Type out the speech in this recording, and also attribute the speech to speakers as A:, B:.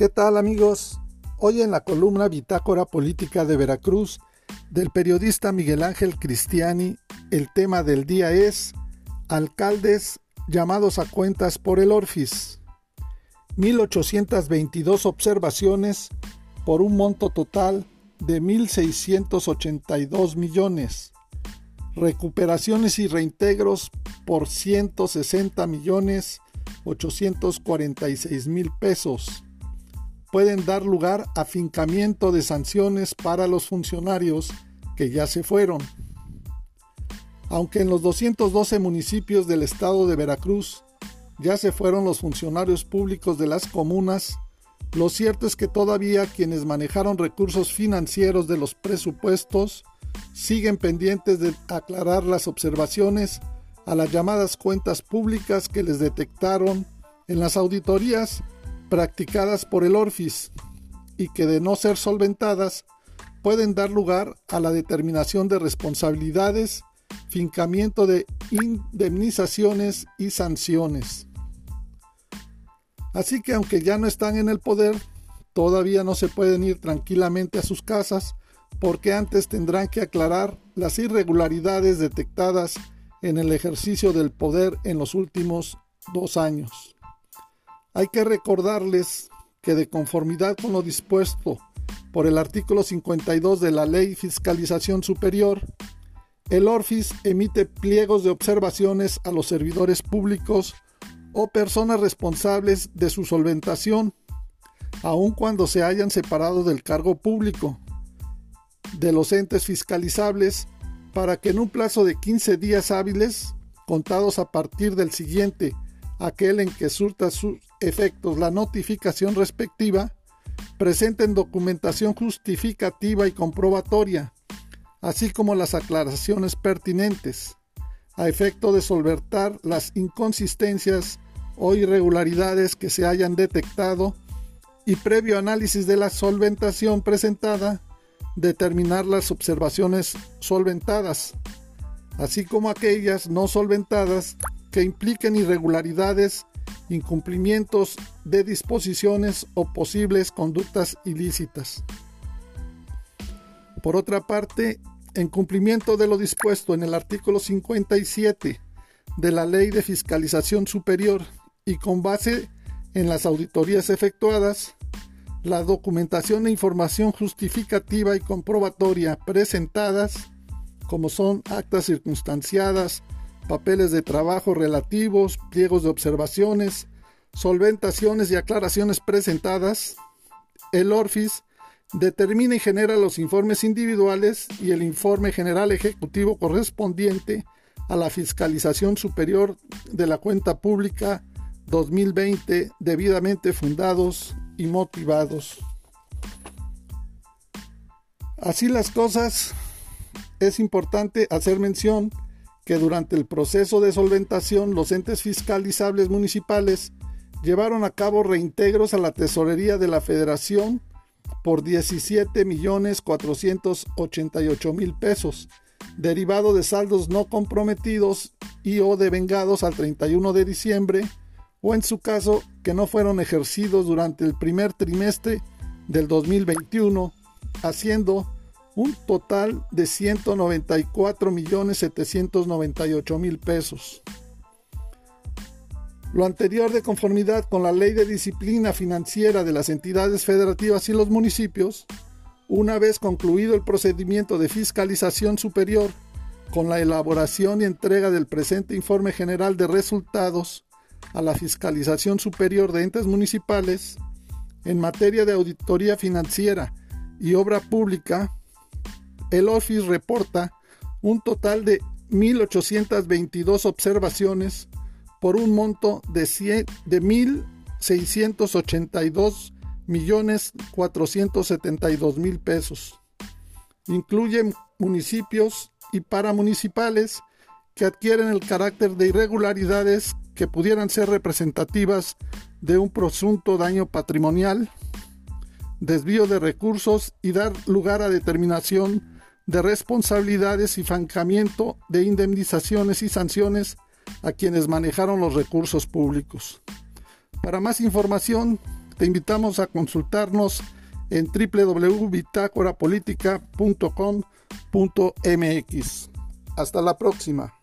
A: ¿Qué tal amigos? Hoy en la columna Bitácora Política de Veracruz del periodista Miguel Ángel Cristiani, el tema del día es Alcaldes llamados a cuentas por el Orfis. 1822 observaciones por un monto total de 1.682 millones. Recuperaciones y reintegros por 160 millones 846 mil pesos pueden dar lugar a fincamiento de sanciones para los funcionarios que ya se fueron. Aunque en los 212 municipios del estado de Veracruz ya se fueron los funcionarios públicos de las comunas, lo cierto es que todavía quienes manejaron recursos financieros de los presupuestos siguen pendientes de aclarar las observaciones a las llamadas cuentas públicas que les detectaron en las auditorías practicadas por el Orfis y que de no ser solventadas pueden dar lugar a la determinación de responsabilidades, fincamiento de indemnizaciones y sanciones. Así que aunque ya no están en el poder, todavía no se pueden ir tranquilamente a sus casas porque antes tendrán que aclarar las irregularidades detectadas en el ejercicio del poder en los últimos dos años. Hay que recordarles que de conformidad con lo dispuesto por el artículo 52 de la Ley Fiscalización Superior, el ORFIS emite pliegos de observaciones a los servidores públicos o personas responsables de su solventación, aun cuando se hayan separado del cargo público, de los entes fiscalizables, para que en un plazo de 15 días hábiles, contados a partir del siguiente aquel en que surta sus efectos la notificación respectiva, presenten documentación justificativa y comprobatoria, así como las aclaraciones pertinentes, a efecto de solventar las inconsistencias o irregularidades que se hayan detectado y previo análisis de la solventación presentada, determinar las observaciones solventadas, así como aquellas no solventadas que impliquen irregularidades, incumplimientos de disposiciones o posibles conductas ilícitas. Por otra parte, en cumplimiento de lo dispuesto en el artículo 57 de la Ley de Fiscalización Superior y con base en las auditorías efectuadas, la documentación e información justificativa y comprobatoria presentadas, como son actas circunstanciadas, papeles de trabajo relativos, pliegos de observaciones, solventaciones y aclaraciones presentadas, el ORFIS determina y genera los informes individuales y el informe general ejecutivo correspondiente a la fiscalización superior de la cuenta pública 2020 debidamente fundados y motivados. Así las cosas, es importante hacer mención que durante el proceso de solventación los entes fiscalizables municipales llevaron a cabo reintegros a la tesorería de la federación por 17 millones 488 mil pesos, derivado de saldos no comprometidos y o devengados al 31 de diciembre, o en su caso que no fueron ejercidos durante el primer trimestre del 2021, haciendo un total de 194 millones 798 mil pesos. Lo anterior de conformidad con la Ley de Disciplina Financiera de las entidades federativas y los municipios, una vez concluido el procedimiento de fiscalización superior con la elaboración y entrega del presente informe general de resultados a la fiscalización superior de entes municipales en materia de auditoría financiera y obra pública, el Office reporta un total de 1.822 observaciones por un monto de, 1.682 millones 472 mil pesos. Incluye municipios y paramunicipales que adquieren el carácter de irregularidades que pudieran ser representativas de un presunto daño patrimonial, desvío de recursos y dar lugar a determinación de responsabilidades y fancamiento de indemnizaciones y sanciones a quienes manejaron los recursos públicos. Para más información, te invitamos a consultarnos en www.bitácorapolítica.com.mx. Hasta la próxima.